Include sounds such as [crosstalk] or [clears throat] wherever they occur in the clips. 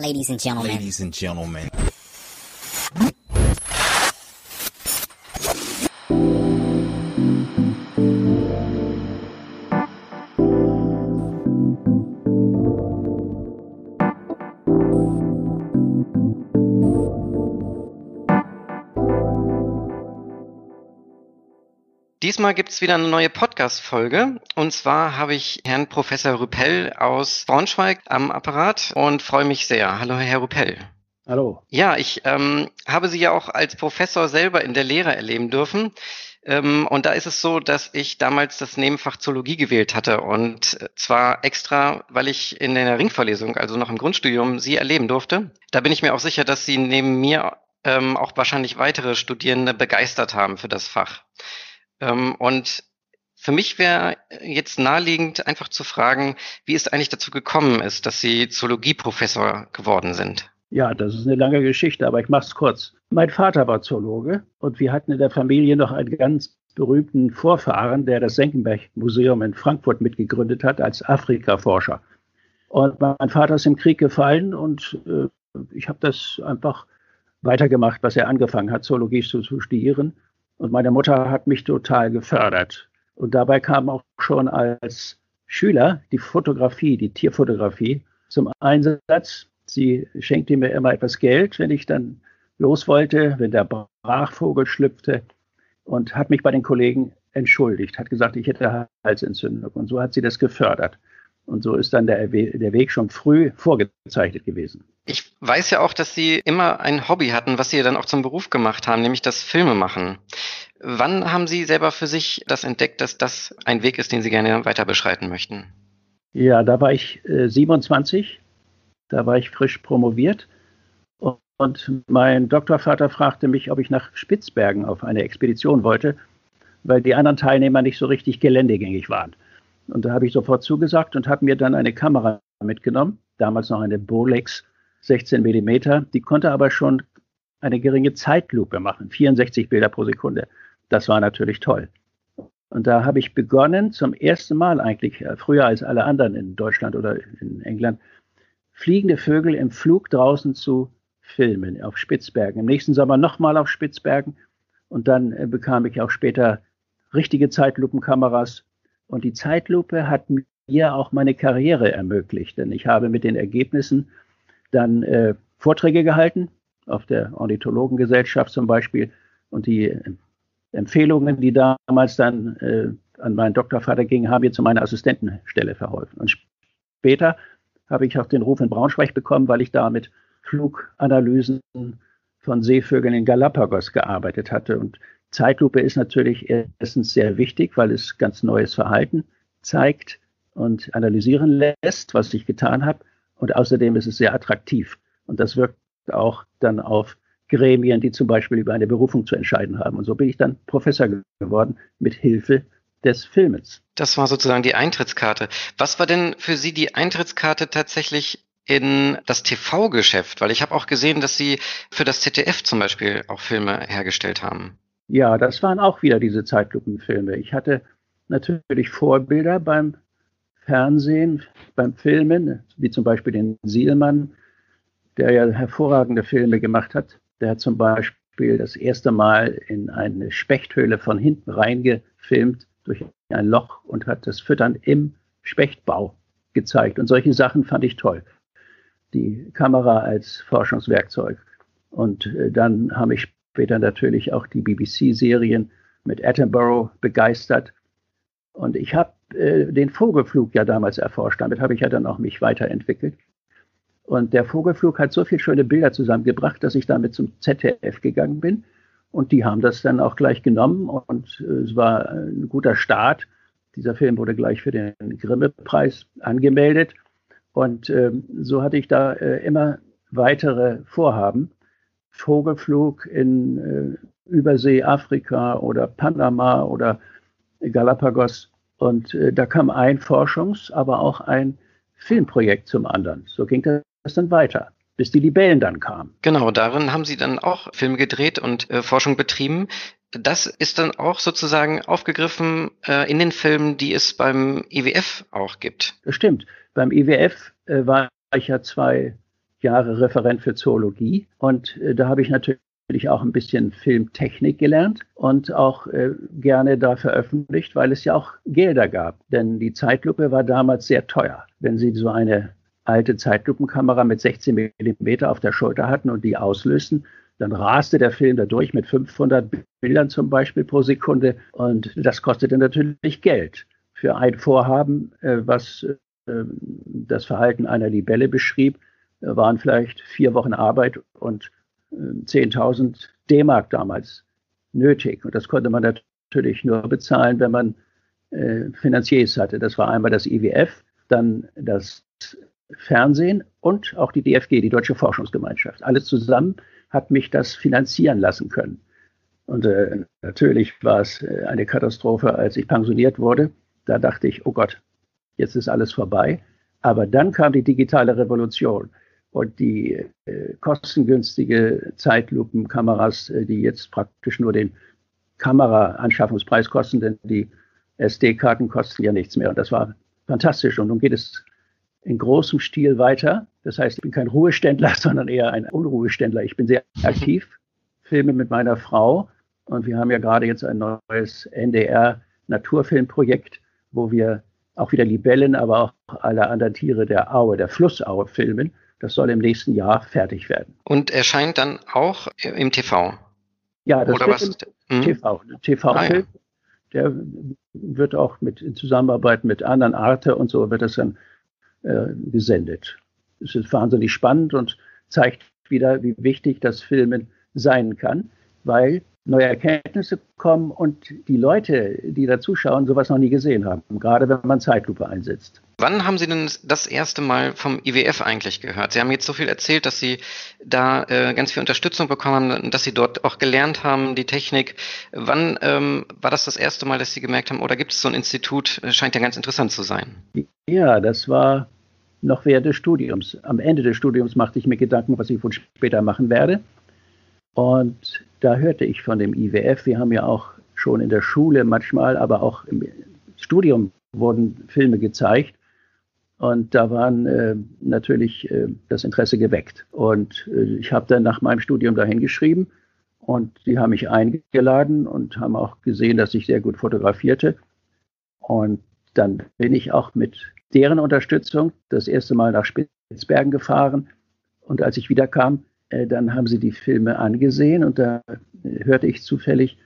Ladies and gentlemen. Ladies and gentlemen. Diesmal gibt's wieder eine neue Podcast-Folge. Und zwar habe ich Herrn Professor Rüppell aus Braunschweig am Apparat und freue mich sehr. Hallo, Herr Rüppell. Hallo. Ja, ich ähm, habe Sie ja auch als Professor selber in der Lehre erleben dürfen. Ähm, und da ist es so, dass ich damals das Nebenfach Zoologie gewählt hatte. Und zwar extra, weil ich in der Ringvorlesung, also noch im Grundstudium, Sie erleben durfte. Da bin ich mir auch sicher, dass Sie neben mir ähm, auch wahrscheinlich weitere Studierende begeistert haben für das Fach. Ähm, und für mich wäre jetzt naheliegend, einfach zu fragen, wie es eigentlich dazu gekommen ist, dass Sie Zoologieprofessor geworden sind. Ja, das ist eine lange Geschichte, aber ich mache es kurz. Mein Vater war Zoologe und wir hatten in der Familie noch einen ganz berühmten Vorfahren, der das Senckenberg-Museum in Frankfurt mitgegründet hat als Afrika-Forscher. Und mein Vater ist im Krieg gefallen und äh, ich habe das einfach weitergemacht, was er angefangen hat, Zoologie zu, zu studieren. Und meine Mutter hat mich total gefördert. Und dabei kam auch schon als Schüler die Fotografie, die Tierfotografie zum Einsatz. Sie schenkte mir immer etwas Geld, wenn ich dann los wollte, wenn der Brachvogel schlüpfte und hat mich bei den Kollegen entschuldigt, hat gesagt, ich hätte Halsentzündung. Und so hat sie das gefördert. Und so ist dann der, der Weg schon früh vorgezeichnet gewesen. Ich weiß ja auch, dass Sie immer ein Hobby hatten, was Sie dann auch zum Beruf gemacht haben, nämlich das Filme machen. Wann haben Sie selber für sich das entdeckt, dass das ein Weg ist, den Sie gerne weiter beschreiten möchten? Ja, da war ich äh, 27, da war ich frisch promoviert und, und mein Doktorvater fragte mich, ob ich nach Spitzbergen auf eine Expedition wollte, weil die anderen Teilnehmer nicht so richtig geländegängig waren. Und da habe ich sofort zugesagt und habe mir dann eine Kamera mitgenommen, damals noch eine Bolex 16 Millimeter. Die konnte aber schon eine geringe Zeitlupe machen, 64 Bilder pro Sekunde. Das war natürlich toll. Und da habe ich begonnen, zum ersten Mal eigentlich, äh, früher als alle anderen in Deutschland oder in England, fliegende Vögel im Flug draußen zu filmen, auf Spitzbergen. Im nächsten Sommer nochmal auf Spitzbergen. Und dann äh, bekam ich auch später richtige Zeitlupenkameras und die Zeitlupe hat mir auch meine Karriere ermöglicht, denn ich habe mit den Ergebnissen dann äh, Vorträge gehalten, auf der Ornithologengesellschaft zum Beispiel. Und die Empfehlungen, die damals dann äh, an meinen Doktorvater gingen, haben mir zu meiner Assistentenstelle verholfen. Und später habe ich auch den Ruf in Braunschweig bekommen, weil ich da mit Fluganalysen von Seevögeln in Galapagos gearbeitet hatte. Und Zeitlupe ist natürlich erstens sehr wichtig, weil es ganz neues Verhalten zeigt und analysieren lässt, was ich getan habe. Und außerdem ist es sehr attraktiv. Und das wirkt auch dann auf Gremien, die zum Beispiel über eine Berufung zu entscheiden haben. Und so bin ich dann Professor geworden mit Hilfe des Filmes. Das war sozusagen die Eintrittskarte. Was war denn für Sie die Eintrittskarte tatsächlich in das TV-Geschäft? Weil ich habe auch gesehen, dass Sie für das ZDF zum Beispiel auch Filme hergestellt haben. Ja, das waren auch wieder diese Zeitlupenfilme. Ich hatte natürlich Vorbilder beim Fernsehen, beim Filmen, wie zum Beispiel den Sielmann, der ja hervorragende Filme gemacht hat. Der hat zum Beispiel das erste Mal in eine Spechthöhle von hinten reingefilmt durch ein Loch und hat das Füttern im Spechtbau gezeigt. Und solche Sachen fand ich toll. Die Kamera als Forschungswerkzeug. Und äh, dann habe ich später natürlich auch die BBC-Serien mit Attenborough begeistert. Und ich habe äh, den Vogelflug ja damals erforscht. Damit habe ich ja dann auch mich weiterentwickelt. Und der Vogelflug hat so viele schöne Bilder zusammengebracht, dass ich damit zum ZDF gegangen bin. Und die haben das dann auch gleich genommen und äh, es war ein guter Start. Dieser Film wurde gleich für den Grimme-Preis angemeldet. Und äh, so hatte ich da äh, immer weitere Vorhaben. Vogelflug in äh, Übersee, Afrika oder Panama oder Galapagos. Und äh, da kam ein Forschungs-, aber auch ein Filmprojekt zum anderen. So ging das dann weiter, bis die Libellen dann kamen. Genau, darin haben Sie dann auch Filme gedreht und äh, Forschung betrieben. Das ist dann auch sozusagen aufgegriffen äh, in den Filmen, die es beim IWF auch gibt. Das stimmt. Beim IWF äh, war ich ja zwei Jahre Referent für Zoologie und äh, da habe ich natürlich auch ein bisschen Filmtechnik gelernt und auch äh, gerne da veröffentlicht, weil es ja auch Gelder gab. Denn die Zeitlupe war damals sehr teuer. Wenn Sie so eine alte Zeitlupenkamera mit 16 mm auf der Schulter hatten und die auslösten, dann raste der Film da durch mit 500 Bildern zum Beispiel pro Sekunde und das kostete natürlich Geld. Für ein Vorhaben, äh, was äh, das Verhalten einer Libelle beschrieb, waren vielleicht vier Wochen Arbeit und 10.000 D-Mark damals nötig. Und das konnte man natürlich nur bezahlen, wenn man Finanziers hatte. Das war einmal das IWF, dann das Fernsehen und auch die DFG, die Deutsche Forschungsgemeinschaft. Alles zusammen hat mich das finanzieren lassen können. Und äh, natürlich war es äh, eine Katastrophe, als ich pensioniert wurde. Da dachte ich, oh Gott, jetzt ist alles vorbei. Aber dann kam die digitale Revolution und die äh, kostengünstige Zeitlupenkameras, äh, die jetzt praktisch nur den Kamera-Anschaffungspreis kosten, denn die SD-Karten kosten ja nichts mehr. Und das war fantastisch. Und nun geht es in großem Stil weiter. Das heißt, ich bin kein Ruheständler, [laughs] sondern eher ein Unruheständler. Ich bin sehr [laughs] aktiv, filme mit meiner Frau und wir haben ja gerade jetzt ein neues NDR-Naturfilmprojekt, wo wir auch wieder Libellen, aber auch alle anderen Tiere der Aue, der Flussaue filmen. Das soll im nächsten Jahr fertig werden. Und erscheint dann auch im TV? Ja, das Oder wird was? im hm? TV. TV-Film, ah, ja. der wird auch mit, in Zusammenarbeit mit anderen Arte und so wird das dann äh, gesendet. Es ist wahnsinnig spannend und zeigt wieder, wie wichtig das Filmen sein kann, weil neue Erkenntnisse kommen und die Leute, die da zuschauen, sowas noch nie gesehen haben, gerade wenn man Zeitlupe einsetzt. Wann haben Sie denn das erste Mal vom IWF eigentlich gehört? Sie haben jetzt so viel erzählt, dass Sie da äh, ganz viel Unterstützung bekommen haben, dass Sie dort auch gelernt haben, die Technik. Wann ähm, war das das erste Mal, dass Sie gemerkt haben, oder gibt es so ein Institut, scheint ja ganz interessant zu sein? Ja, das war noch während des Studiums. Am Ende des Studiums machte ich mir Gedanken, was ich wohl später machen werde. Und da hörte ich von dem IWF, wir haben ja auch schon in der Schule manchmal, aber auch im Studium wurden Filme gezeigt. Und da waren äh, natürlich äh, das Interesse geweckt. Und äh, ich habe dann nach meinem Studium dahin geschrieben und die haben mich eingeladen und haben auch gesehen, dass ich sehr gut fotografierte. Und dann bin ich auch mit deren Unterstützung das erste Mal nach Spitzbergen gefahren. Und als ich wiederkam, dann haben sie die Filme angesehen und da hörte ich zufällig,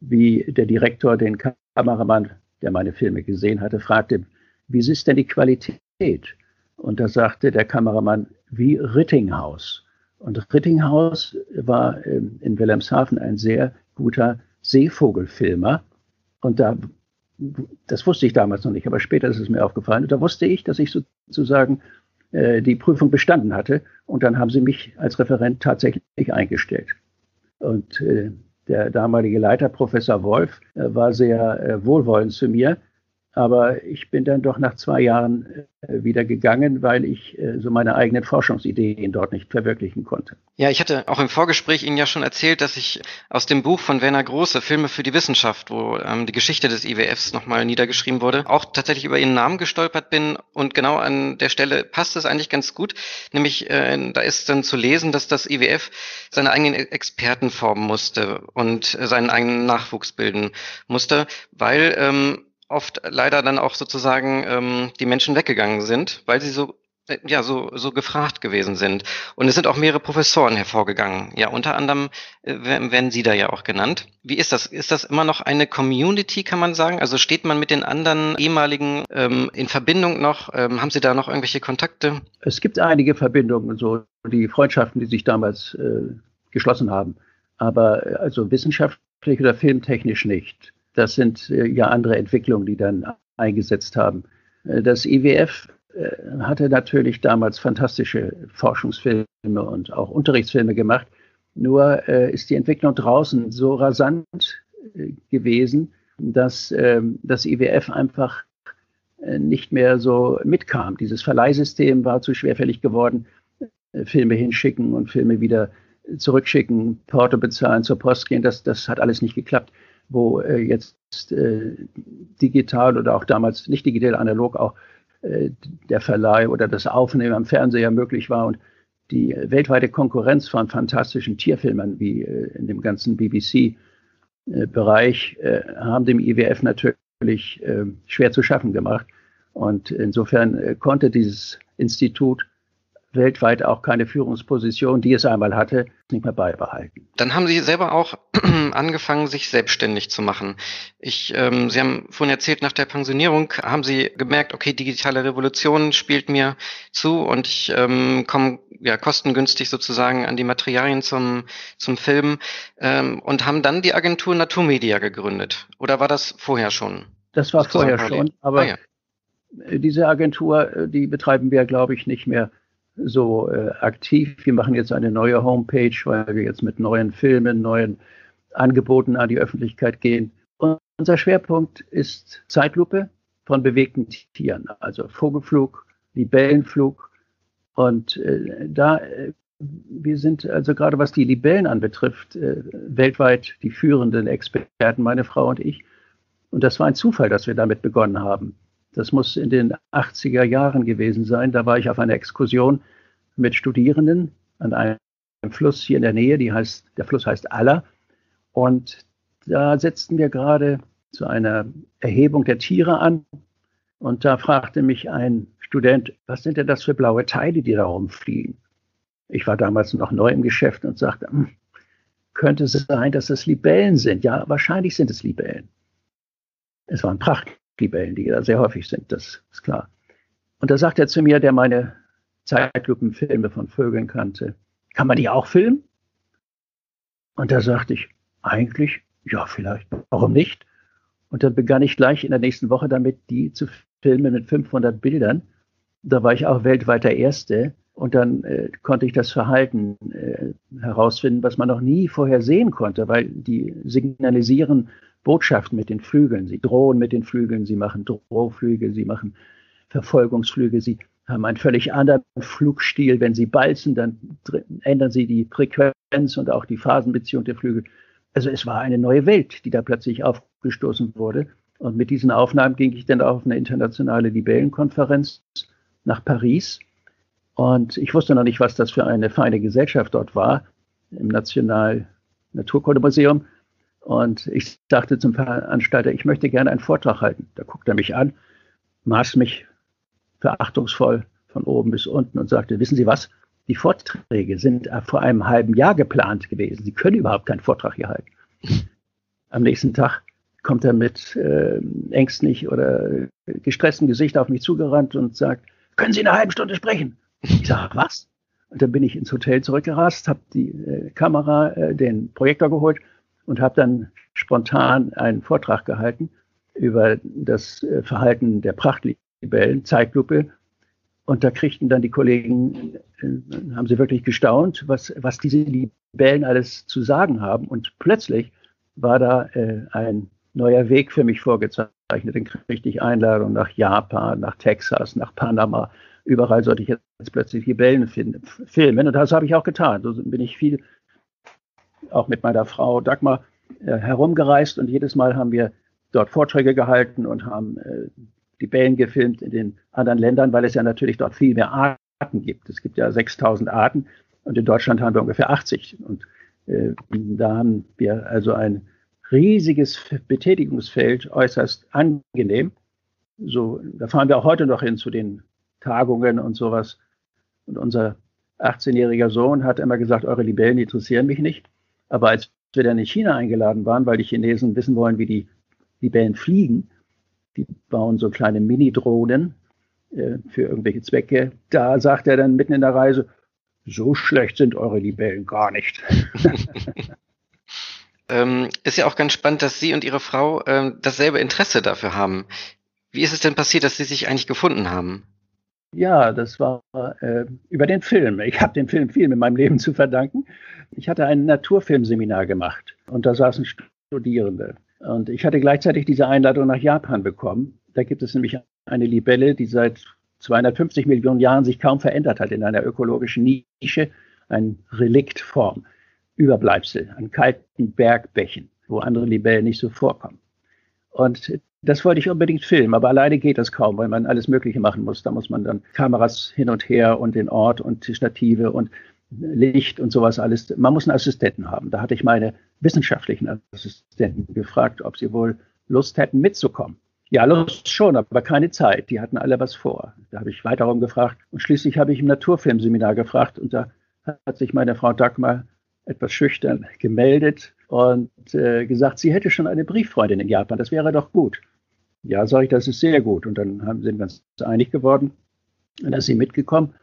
wie der Direktor den Kameramann, der meine Filme gesehen hatte, fragte, wie ist denn die Qualität? Und da sagte der Kameramann, wie Rittinghaus. Und Rittinghaus war ähm, in Wilhelmshaven ein sehr guter Seevogelfilmer. Und da, das wusste ich damals noch nicht, aber später ist es mir aufgefallen. Und da wusste ich, dass ich sozusagen äh, die Prüfung bestanden hatte. Und dann haben sie mich als Referent tatsächlich eingestellt. Und äh, der damalige Leiter, Professor Wolf, äh, war sehr äh, wohlwollend zu mir aber ich bin dann doch nach zwei Jahren äh, wieder gegangen, weil ich äh, so meine eigenen Forschungsideen dort nicht verwirklichen konnte. Ja, ich hatte auch im Vorgespräch Ihnen ja schon erzählt, dass ich aus dem Buch von Werner Große, Filme für die Wissenschaft, wo ähm, die Geschichte des IWFs nochmal niedergeschrieben wurde, auch tatsächlich über Ihren Namen gestolpert bin. Und genau an der Stelle passt es eigentlich ganz gut. Nämlich, äh, da ist dann zu lesen, dass das IWF seine eigenen Experten formen musste und äh, seinen eigenen Nachwuchs bilden musste, weil ähm, oft leider dann auch sozusagen ähm, die Menschen weggegangen sind, weil sie so äh, ja so so gefragt gewesen sind. Und es sind auch mehrere Professoren hervorgegangen. Ja unter anderem äh, werden Sie da ja auch genannt. Wie ist das? Ist das immer noch eine Community kann man sagen? Also steht man mit den anderen ehemaligen ähm, in Verbindung noch? Ähm, haben Sie da noch irgendwelche Kontakte? Es gibt einige Verbindungen so die Freundschaften die sich damals äh, geschlossen haben. Aber äh, also wissenschaftlich oder filmtechnisch nicht das sind äh, ja andere Entwicklungen, die dann eingesetzt haben. Äh, das IWF äh, hatte natürlich damals fantastische Forschungsfilme und auch Unterrichtsfilme gemacht. Nur ist die Entwicklung draußen so rasant gewesen, dass ähm, das IWF einfach nicht mehr so mitkam. Dieses Verleihsystem war zu schwerfällig geworden. Filme hinschicken und Filme wieder zurückschicken, Porto bezahlen, zur Post gehen, das, das hat alles nicht geklappt wo äh, jetzt äh, digital oder auch damals nicht digital, analog auch äh, der Verleih oder das Aufnehmen am Fernseher möglich war und die weltweite Konkurrenz von fantastischen Tierfilmern wie äh, in dem ganzen BBC-Bereich äh, äh, haben dem IWF natürlich schwer zu schaffen gemacht. Und insofern konnte dieses Institut weltweit auch keine Führungsposition, die es einmal hatte, nicht mehr beibehalten. Dann haben Sie selber auch [clears throat] angefangen, sich selbstständig zu machen. Ich, ähm, Sie haben vorhin erzählt, nach der Pensionierung haben Sie gemerkt, okay, digitale Revolution spielt mir zu und ich ähm, komme ja kostengünstig sozusagen an die Materialien zum, zum Film ähm, und haben dann die Agentur Naturmedia gegründet. Oder war das vorher schon? Das war vorher schon, aber ah, ja. diese Agentur, äh, die betreiben wir, glaube ich, nicht mehr so äh, aktiv. Wir machen jetzt eine neue Homepage, weil wir jetzt mit neuen Filmen, neuen Angeboten an die Öffentlichkeit gehen. Und unser Schwerpunkt ist Zeitlupe von bewegten Tieren, also Vogelflug, Libellenflug. Und äh, da, äh, wir sind also gerade was die Libellen anbetrifft, äh, weltweit die führenden Experten, meine Frau und ich. Und das war ein Zufall, dass wir damit begonnen haben. Das muss in den 80er Jahren gewesen sein. Da war ich auf einer Exkursion mit Studierenden an einem Fluss hier in der Nähe, die heißt, der Fluss heißt Aller. Und da setzten wir gerade zu einer Erhebung der Tiere an. Und da fragte mich ein Student, was sind denn das für blaue Teile, die da rumfliegen? Ich war damals noch neu im Geschäft und sagte, hm, könnte es sein, dass es Libellen sind? Ja, wahrscheinlich sind es Libellen. Es waren Pracht, Libellen, die da sehr häufig sind, das ist klar. Und da sagt er zu mir, der meine Zeitlupenfilme von Vögeln kannte, kann man die auch filmen? Und da sagte ich, eigentlich, ja, vielleicht, warum nicht? Und dann begann ich gleich in der nächsten Woche damit, die zu filmen mit 500 Bildern. Da war ich auch weltweit der Erste. Und dann äh, konnte ich das Verhalten äh, herausfinden, was man noch nie vorher sehen konnte, weil die signalisieren Botschaften mit den Flügeln. Sie drohen mit den Flügeln, sie machen Drohflüge, sie machen Verfolgungsflüge, sie haben einen völlig anderen Flugstil. Wenn sie balzen, dann ändern sie die Frequenz und auch die Phasenbeziehung der Flügel. Also es war eine neue Welt, die da plötzlich aufgestoßen wurde. Und mit diesen Aufnahmen ging ich dann auf eine internationale Libellenkonferenz nach Paris. Und ich wusste noch nicht, was das für eine feine Gesellschaft dort war, im National Naturkundemuseum. Und ich sagte zum Veranstalter, ich möchte gerne einen Vortrag halten. Da guckte er mich an, maß mich verachtungsvoll von oben bis unten und sagte, wissen Sie was? Die Vorträge sind vor einem halben Jahr geplant gewesen. Sie können überhaupt keinen Vortrag hier halten. Am nächsten Tag kommt er mit äh, ängstlich oder gestressten Gesicht auf mich zugerannt und sagt, können Sie in einer halben Stunde sprechen? Ich sage, was? Und dann bin ich ins Hotel zurückgerast, habe die äh, Kamera, äh, den Projektor geholt und habe dann spontan einen Vortrag gehalten über das äh, Verhalten der Prachtlibellen, Zeitlupe. Und da kriegten dann die Kollegen, äh, haben sie wirklich gestaunt, was, was diese Libellen alles zu sagen haben. Und plötzlich war da äh, ein neuer Weg für mich vorgezeichnet. Dann kriegte ich Einladungen nach Japan, nach Texas, nach Panama. Überall sollte ich jetzt plötzlich Libellen filmen. Und das habe ich auch getan. So bin ich viel auch mit meiner Frau Dagmar äh, herumgereist und jedes Mal haben wir dort Vorträge gehalten und haben äh, die Bällen gefilmt in den anderen Ländern, weil es ja natürlich dort viel mehr Arten gibt. Es gibt ja 6000 Arten und in Deutschland haben wir ungefähr 80. Und äh, da haben wir also ein riesiges Betätigungsfeld, äußerst angenehm. So, da fahren wir auch heute noch hin zu den Tagungen und sowas. Und unser 18-jähriger Sohn hat immer gesagt, eure Libellen interessieren mich nicht. Aber als wir dann in China eingeladen waren, weil die Chinesen wissen wollen, wie die Libellen fliegen, die bauen so kleine Mini-Drohnen äh, für irgendwelche Zwecke. Da sagt er dann mitten in der Reise, so schlecht sind eure Libellen gar nicht. [laughs] ähm, ist ja auch ganz spannend, dass Sie und Ihre Frau ähm, dasselbe Interesse dafür haben. Wie ist es denn passiert, dass Sie sich eigentlich gefunden haben? Ja, das war äh, über den Film. Ich habe den Film viel mit meinem Leben zu verdanken. Ich hatte ein Naturfilmseminar gemacht und da saßen Studierende. Und ich hatte gleichzeitig diese Einladung nach Japan bekommen. Da gibt es nämlich eine Libelle, die seit 250 Millionen Jahren sich kaum verändert hat in einer ökologischen Nische, ein Reliktform, Überbleibsel an kalten Bergbächen, wo andere Libellen nicht so vorkommen. Und Das wollte ich unbedingt filmen, aber alleine geht das kaum, weil man alles Mögliche machen muss. Da muss man dann Kameras hin und her und den Ort und die Stative und Licht und sowas alles. Man muss einen Assistenten haben. Da hatte ich meine wissenschaftlichen Assistenten gefragt, ob sie wohl Lust hätten, mitzukommen. Ja, Lust schon, aber keine Zeit. Die hatten alle was vor. Da habe ich weiter gefragt. Und schließlich habe ich im Naturfilmseminar gefragt und da hat sich meine Frau Dagmar etwas schüchtern gemeldet und äh, gesagt, sie hätte schon eine Brieffreundin in Japan. Das wäre doch gut. Ja, sage ich, das ist sehr gut. Und dann haben, sind wir uns einig geworden. Und dann ist sie mitgekommen.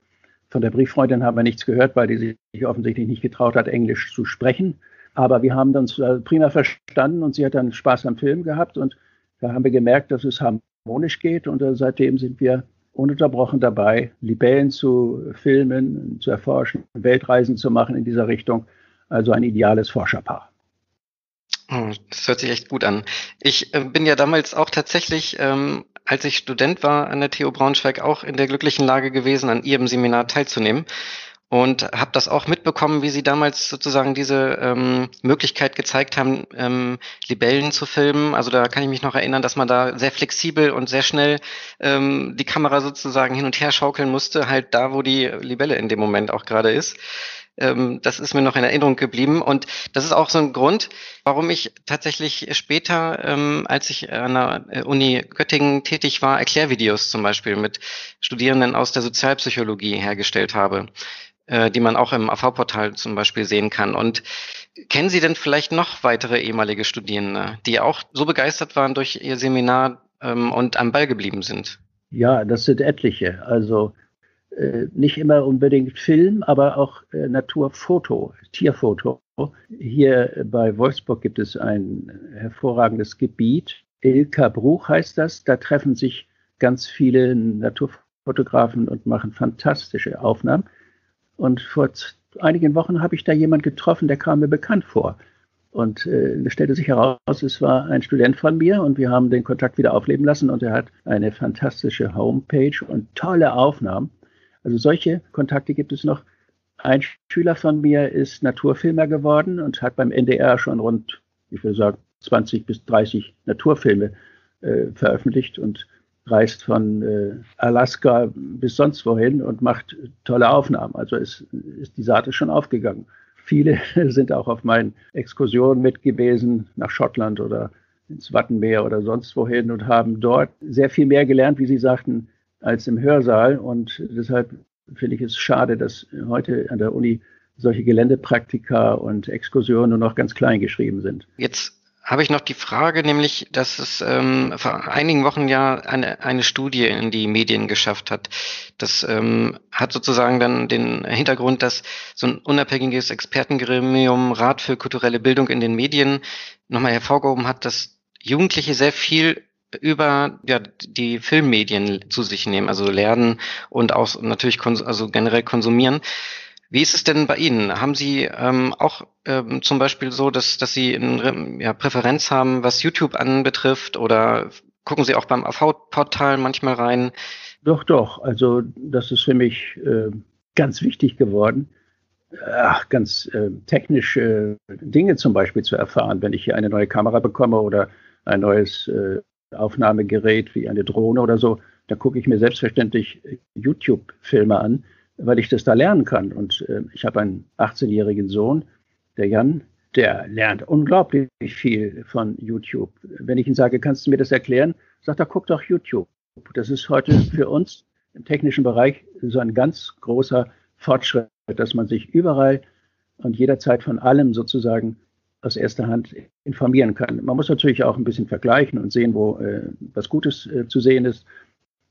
Von der Brieffreundin haben wir nichts gehört, weil die sich offensichtlich nicht getraut hat, Englisch zu sprechen. Aber wir haben uns äh, prima verstanden und sie hat dann Spaß am Film gehabt. Und da haben wir gemerkt, dass es harmonisch geht. Und äh, seitdem sind wir ununterbrochen dabei, Libellen zu filmen, zu erforschen, Weltreisen zu machen in dieser Richtung. Also ein ideales Forscherpaar. Oh, das hört sich echt gut an. Ich äh, bin ja damals auch tatsächlich, ähm, als ich Student war an der TU Braunschweig, auch in der glücklichen Lage gewesen, an Ihrem Seminar teilzunehmen und habe das auch mitbekommen, wie Sie damals sozusagen diese ähm, Möglichkeit gezeigt haben, ähm, Libellen zu filmen. Also da kann ich mich noch erinnern, dass man da sehr flexibel und sehr schnell ähm, die Kamera sozusagen hin und her schaukeln musste, halt da, wo die Libelle in dem Moment auch gerade ist. Ähm, das ist mir noch in Erinnerung geblieben. Und das ist auch so ein Grund, warum ich tatsächlich später, ähm, als ich an der äh, Uni Göttingen tätig war, Erklärvideos zum Beispiel mit Studierenden aus der Sozialpsychologie hergestellt habe, äh, die man auch im AV-Portal zum Beispiel sehen kann. Und kennen Sie denn vielleicht noch weitere ehemalige Studierende, die auch so begeistert waren durch Ihr Seminar ähm, und am Ball geblieben sind? Ja, das sind etliche. Also nicht immer unbedingt Film, aber auch äh, Naturfoto, Tierfoto. Hier bei Wolfsburg gibt es ein hervorragendes Gebiet. Ilka Bruch heißt das. Da treffen sich ganz viele Naturfotografen und machen fantastische Aufnahmen. Und vor einigen Wochen habe ich da jemand getroffen, der kam mir bekannt vor. Und äh, stellte sich heraus, es war ein Student von mir und wir haben den Kontakt wieder aufleben lassen und er hat eine fantastische Homepage und tolle Aufnahmen. Also solche Kontakte gibt es noch. Ein Schüler von mir ist Naturfilmer geworden und hat beim NDR schon rund, ich würde sagen, 20 bis 30 Naturfilme äh, veröffentlicht und reist von äh, Alaska bis sonst wohin und macht tolle Aufnahmen. Also ist, ist die Saat ist schon aufgegangen. Viele [laughs] sind auch auf meinen Exkursionen mit gewesen, nach Schottland oder ins Wattenmeer oder sonst wohin und haben dort sehr viel mehr gelernt, wie Sie sagten, als im Hörsaal. Und deshalb finde ich es schade, dass heute an der Uni solche Geländepraktika und Exkursionen nur noch ganz klein geschrieben sind. Jetzt habe ich noch die Frage, nämlich, dass es ähm, vor einigen Wochen ja eine, eine Studie in die Medien geschafft hat. Das ähm, hat sozusagen dann den Hintergrund, dass so ein unabhängiges Expertengremium Rat für kulturelle Bildung in den Medien nochmal hervorgehoben hat, dass Jugendliche sehr viel über ja, die Filmmedien zu sich nehmen, also lernen und auch natürlich also generell konsumieren. Wie ist es denn bei Ihnen? Haben Sie ähm, auch ähm, zum Beispiel so, dass, dass Sie eine ja, Präferenz haben, was YouTube anbetrifft oder gucken Sie auch beim AV-Portal manchmal rein? Doch, doch. Also das ist für mich äh, ganz wichtig geworden, ach, ganz äh, technische Dinge zum Beispiel zu erfahren, wenn ich hier eine neue Kamera bekomme oder ein neues äh, Aufnahmegerät wie eine Drohne oder so, da gucke ich mir selbstverständlich YouTube-Filme an, weil ich das da lernen kann. Und äh, ich habe einen 18-jährigen Sohn, der Jan, der lernt unglaublich viel von YouTube. Wenn ich ihm sage, kannst du mir das erklären, sagt er, guck doch YouTube. Das ist heute für uns im technischen Bereich so ein ganz großer Fortschritt, dass man sich überall und jederzeit von allem sozusagen aus erster Hand informieren kann. Man muss natürlich auch ein bisschen vergleichen und sehen, wo äh, was Gutes äh, zu sehen ist.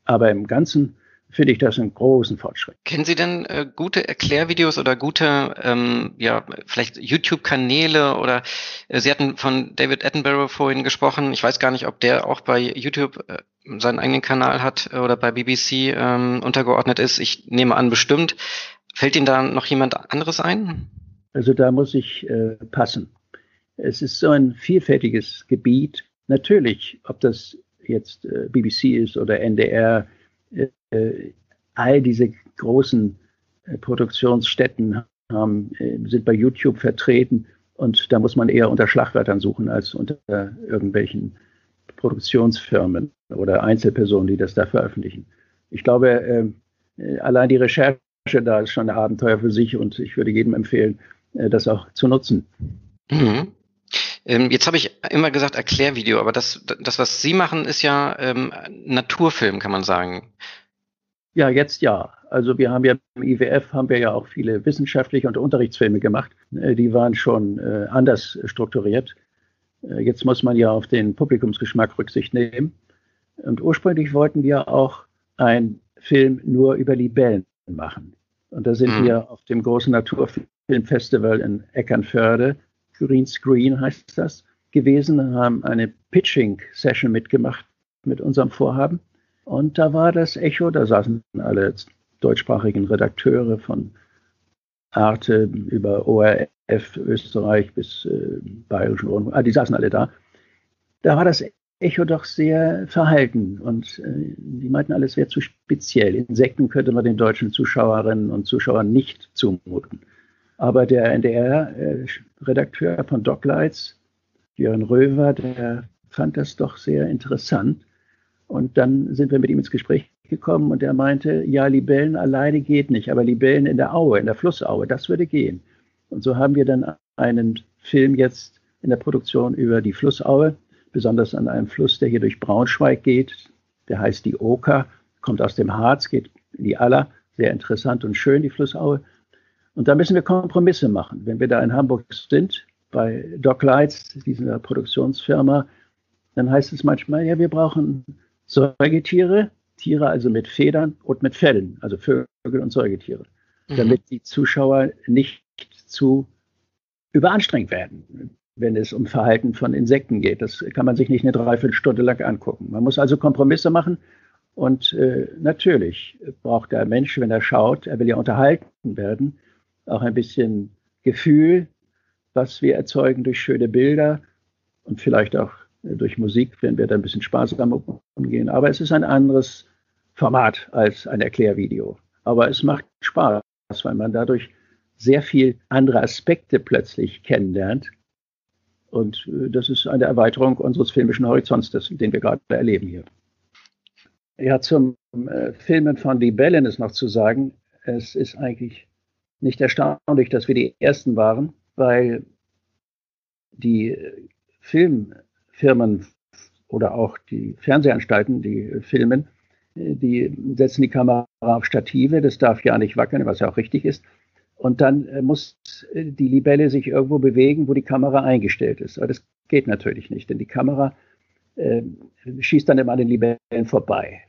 Aber im Ganzen finde ich das einen großen Fortschritt. Kennen Sie denn äh, gute Erklärvideos oder gute, ähm, ja, vielleicht YouTube-Kanäle oder äh, Sie hatten von David Attenborough vorhin gesprochen. Ich weiß gar nicht, ob der auch bei YouTube äh, seinen eigenen Kanal hat oder bei BBC ähm, untergeordnet ist. Ich nehme an, bestimmt. Fällt Ihnen da noch jemand anderes ein? Also da muss ich äh, passen. Es ist so ein vielfältiges Gebiet. Natürlich, ob das jetzt äh, BBC ist oder NDR, äh, all diese großen äh, Produktionsstätten haben, sind bei YouTube vertreten und da muss man eher unter Schlagwörtern suchen als unter irgendwelchen Produktionsfirmen oder Einzelpersonen, die das da veröffentlichen. Ich glaube, äh, allein die Recherche da ist schon ein Abenteuer für sich und ich würde jedem empfehlen, äh, das auch zu nutzen. Mhm. Ähm, jetzt habe ich immer gesagt Erklärvideo, aber das, das was Sie machen, ist ja ähm, Naturfilm, kann man sagen. Ja, jetzt ja. Also wir haben ja im IWF haben wir ja auch viele wissenschaftliche und Unterrichtsfilme gemacht. Äh, die waren schon äh, anders strukturiert. Äh, jetzt muss man ja auf den Publikumsgeschmack Rücksicht nehmen. Und ursprünglich wollten wir auch einen Film nur über Libellen machen. Und da sind mhm. wir auf dem großen Naturfilmfestival in Eckernförde, Green Screen heißt das, gewesen, haben eine Pitching-Session mitgemacht mit unserem Vorhaben. Und da war das Echo, da saßen alle deutschsprachigen Redakteure von Arte über ORF Österreich bis äh, Bayerischen Rundfunk, ah, die saßen alle da. Da war das Echo doch sehr verhalten und äh, die meinten, alles wäre zu speziell. Insekten könnte man den deutschen Zuschauerinnen und Zuschauern nicht zumuten. Aber der NDR-Redakteur äh, von Doglights, Jörn Röver, der fand das doch sehr interessant. Und dann sind wir mit ihm ins Gespräch gekommen und er meinte, ja, Libellen alleine geht nicht, aber Libellen in der Aue, in der Flussaue, das würde gehen. Und so haben wir dann einen Film jetzt in der Produktion über die Flussaue besonders an einem Fluss, der hier durch Braunschweig geht. Der heißt die Oker, kommt aus dem Harz, geht in die Aller. Sehr interessant und schön, die Flussaue. Und da müssen wir Kompromisse machen. Wenn wir da in Hamburg sind, bei Doc Lights, dieser Produktionsfirma, dann heißt es manchmal, ja, wir brauchen Säugetiere, Tiere also mit Federn und mit Fellen, also Vögel und Säugetiere, mhm. damit die Zuschauer nicht zu überanstrengt werden wenn es um Verhalten von Insekten geht. Das kann man sich nicht eine Dreiviertelstunde lang angucken. Man muss also Kompromisse machen. Und äh, natürlich braucht der Mensch, wenn er schaut, er will ja unterhalten werden, auch ein bisschen Gefühl, was wir erzeugen durch schöne Bilder und vielleicht auch äh, durch Musik, wenn wir da ein bisschen sparsam umgehen. Aber es ist ein anderes Format als ein Erklärvideo. Aber es macht Spaß, weil man dadurch sehr viel andere Aspekte plötzlich kennenlernt, und äh, das ist eine Erweiterung unseres filmischen Horizonts, den wir gerade erleben hier. Ja, zum äh, Filmen von Die Bellen ist noch zu sagen, es ist eigentlich nicht erstaunlich, dass wir die Ersten waren, weil die Filmfirmen oder auch die Fernsehanstalten, die filmen, die setzen die Kamera auf Stative, das darf ja nicht wackeln, was ja auch richtig ist. Und dann muss die Libelle sich irgendwo bewegen, wo die Kamera eingestellt ist. Aber das geht natürlich nicht, denn die Kamera äh, schießt dann immer an den Libellen vorbei.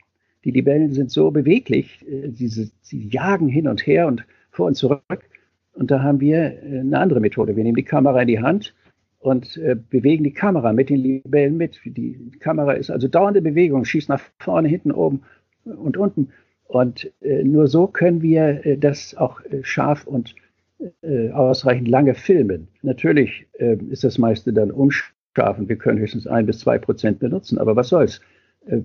Die Libellen sind so beweglich, äh, diese, sie jagen hin und her und vor und zurück. Und da haben wir äh, eine andere Methode. Wir nehmen die Kamera in die Hand und äh, bewegen die Kamera mit den Libellen mit. Die Kamera ist also dauernde Bewegung, schießt nach vorne, hinten, oben und unten. Und äh, nur so können wir das auch scharf und ausreichend lange filmen. Natürlich äh, ist das meiste dann unscharf und wir können höchstens ein bis zwei Prozent benutzen. Aber was soll's? Äh,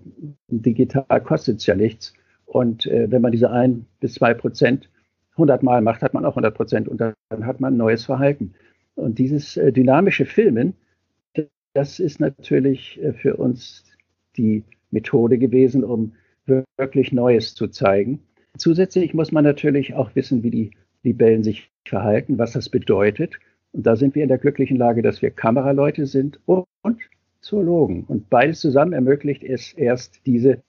digital kostet es ja nichts. Und wenn man diese ein bis zwei Prozent 100 Mal macht, hat man auch 100 Prozent und dann hat man ein neues Verhalten. Und dieses dynamische Filmen, das ist natürlich für uns die Methode gewesen, um wirklich Neues zu zeigen. Zusätzlich muss man natürlich auch wissen, wie die Libellen sich verhalten, was das bedeutet. Und da sind wir in der glücklichen Lage, dass wir Kameraleute sind und Zoologen. Und beides zusammen ermöglicht es erst, diese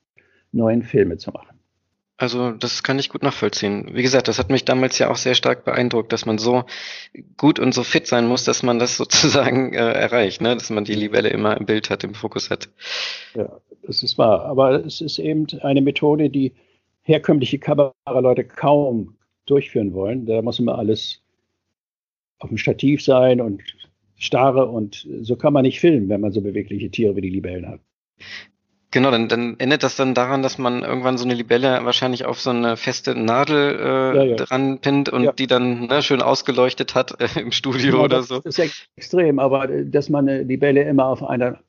neuen Filme zu machen. Also das kann ich gut nachvollziehen. Wie gesagt, das hat mich damals ja auch sehr stark beeindruckt, dass man so gut und so fit sein muss, dass man das [laughs] sozusagen äh, erreicht, ne? dass man die Libelle immer im Bild hat, im Fokus hat. Ja, das ist wahr. Aber es ist eben eine Methode, die herkömmliche Kameraleute kaum durchführen wollen. Da muss immer alles auf dem Stativ sein und starre und so kann man nicht filmen, wenn man so bewegliche Tiere wie die Libellen hat. Genau, dann, dann endet das dann daran, dass man irgendwann so eine Libelle wahrscheinlich auf so eine feste Nadel äh, ja, ja. dran pinnt und ja. die dann ne, schön ausgeleuchtet hat äh, im Studio genau, oder so. Das ist extrem, aber äh, dass man eine Libelle immer auf einer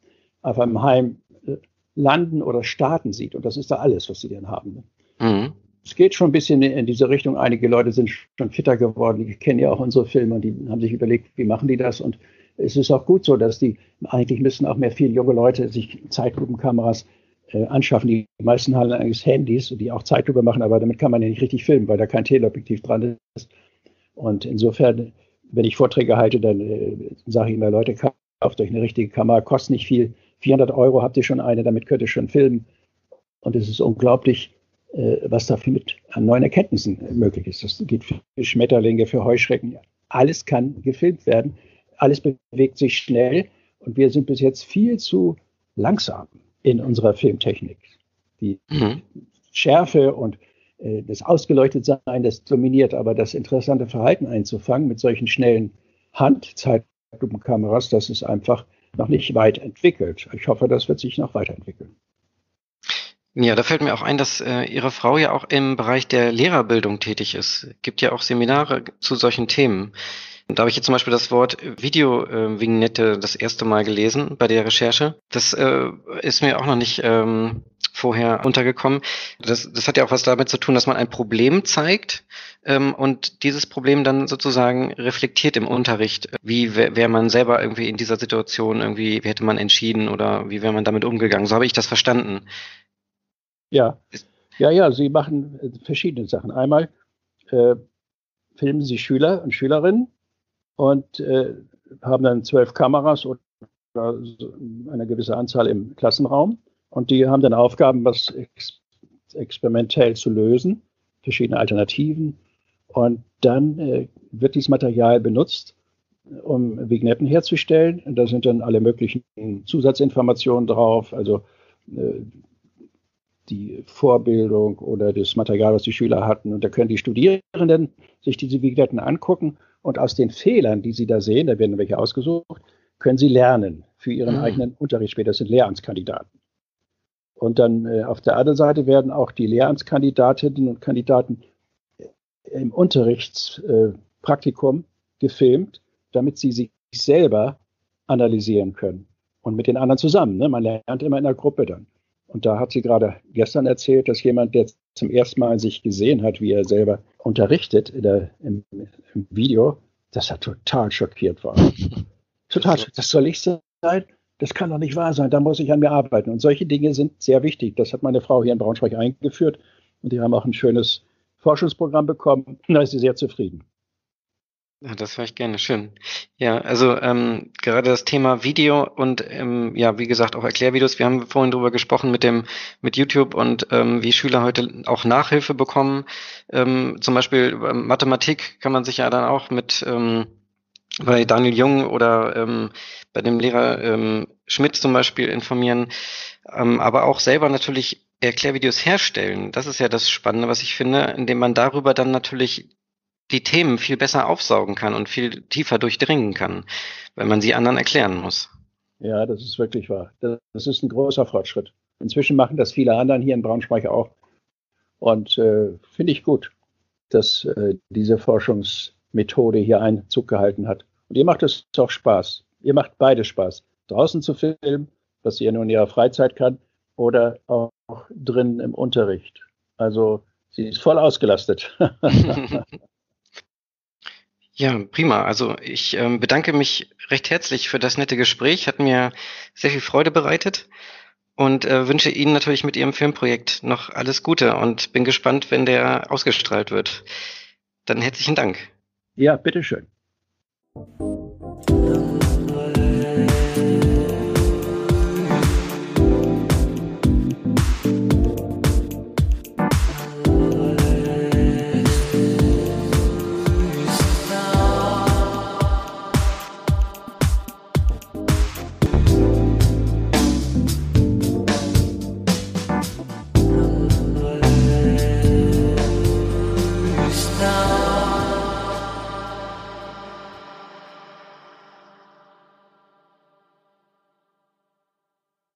auf einem Heim äh, landen oder starten sieht und das ist da alles, was sie dann haben. Ne? Mhm. Es geht schon ein bisschen in diese Richtung. Einige Leute sind schon fitter geworden. Die kennen ja auch unsere Filme und die haben sich überlegt, wie machen die das und es ist auch gut so, dass die, eigentlich müssen auch mehr viele junge Leute sich Zeitlupenkameras äh, anschaffen. Die meisten haben eigentlich Handys, die auch Zeitlupe machen, aber damit kann man ja nicht richtig filmen, weil da kein Teleobjektiv dran ist. Und insofern, wenn ich Vorträge halte, dann äh, sage ich immer, Leute, kauft euch eine richtige Kamera, kostet nicht viel. 400 Euro habt ihr schon eine, damit könnt ihr schon filmen. Und es ist unglaublich, was dafür mit an neuen Erkenntnissen möglich ist. Das geht für Schmetterlinge, für Heuschrecken. Alles kann gefilmt werden. Alles bewegt sich schnell. Und wir sind bis jetzt viel zu langsam in unserer Filmtechnik. Die mhm. Schärfe und äh, das Ausgeleuchtetsein, das dominiert, aber das interessante Verhalten einzufangen mit solchen schnellen Handzeitlupenkameras, das ist einfach noch nicht weit entwickelt. Ich hoffe, das wird sich noch weiterentwickeln. Ja, da fällt mir auch ein, dass äh, Ihre Frau ja auch im Bereich der Lehrerbildung tätig ist. Gibt ja auch Seminare zu solchen Themen. Und da habe ich jetzt zum Beispiel das Wort Video-Vignette das erste Mal gelesen bei der Recherche. Das äh, ist mir auch noch nicht ähm, vorher untergekommen. Das, das hat ja auch was damit zu tun, dass man ein Problem zeigt ähm, und dieses Problem dann sozusagen reflektiert im Unterricht. Wie wäre man selber irgendwie in dieser Situation, irgendwie, wie hätte man entschieden oder wie wäre man damit umgegangen? So habe ich das verstanden. Ja, ja, ja, Sie machen äh, verschiedene Sachen. Einmal äh, filmen Sie Schüler und Schülerinnen und äh, haben dann zwölf Kameras oder eine gewisse Anzahl im Klassenraum. Und die haben dann Aufgaben, was ex experimentell zu lösen, verschiedene Alternativen. Und dann äh, wird dieses Material benutzt, um Vignetten herzustellen. Und da sind dann alle möglichen Zusatzinformationen drauf, also äh, die Vorbildung oder das Material, was die Schüler hatten. Und da können die Studierenden sich diese Vignetten angucken und aus den Fehlern, die Sie da sehen, da werden welche ausgesucht, können Sie lernen für Ihren mhm. eigenen Unterricht später. Das sind Lehramtskandidaten. Und dann äh, auf der anderen Seite werden auch die Lehramtskandidatinnen und Kandidaten äh, im Unterrichtspraktikum äh, gefilmt, damit sie sich selber analysieren können. Und mit den anderen zusammen. Ne? Man lernt immer in der Gruppe dann. Und da hat sie gerade gestern erzählt, dass jemand, der zum ersten Mal sich gesehen hat, wie er selber unterrichtet der, im, im, Video, dass er total schockiert war. [laughs] total, das soll ich sein? Das kann doch nicht wahr sein, da muss ich an mir arbeiten. Und solche Dinge sind sehr wichtig. Das hat meine Frau hier in Braunschweig eingeführt und die haben auch ein schönes Forschungsprogramm bekommen. Da ist sie sehr zufrieden. Ja, das höre ich gerne, schön. Ja, also ähm, gerade das Thema Video und ähm, ja, wie gesagt, auch Erklärvideos. Wir haben vorhin drüber gesprochen mit dem mit YouTube und ähm, wie Schüler heute auch Nachhilfe bekommen. Ähm, zum Beispiel Mathematik kann man sich ja dann auch mit ähm, bei Daniel Jung oder ähm, bei dem Lehrer ähm, Schmidt zum Beispiel informieren, ähm, aber auch selber natürlich Erklärvideos herstellen. Das ist ja das Spannende, was ich finde, indem man darüber dann natürlich die Themen viel besser aufsaugen kann und viel tiefer durchdringen kann, wenn man sie anderen erklären muss. Ja, das ist wirklich wahr. Das ist ein großer Fortschritt. Inzwischen machen das viele anderen hier in Braunschweig auch. Und äh, finde ich gut, dass äh, diese Forschungsmethode hier Einzug gehalten hat. Und ihr macht es auch Spaß. Ihr macht beide Spaß. Draußen zu filmen, was ihr nur in ihrer Freizeit kann, oder auch drin im Unterricht. Also sie ist voll ausgelastet. [laughs] [laughs] Ja, prima. Also ich ähm, bedanke mich recht herzlich für das nette Gespräch. Hat mir sehr viel Freude bereitet und äh, wünsche Ihnen natürlich mit Ihrem Filmprojekt noch alles Gute und bin gespannt, wenn der ausgestrahlt wird. Dann herzlichen Dank. Ja, bitteschön.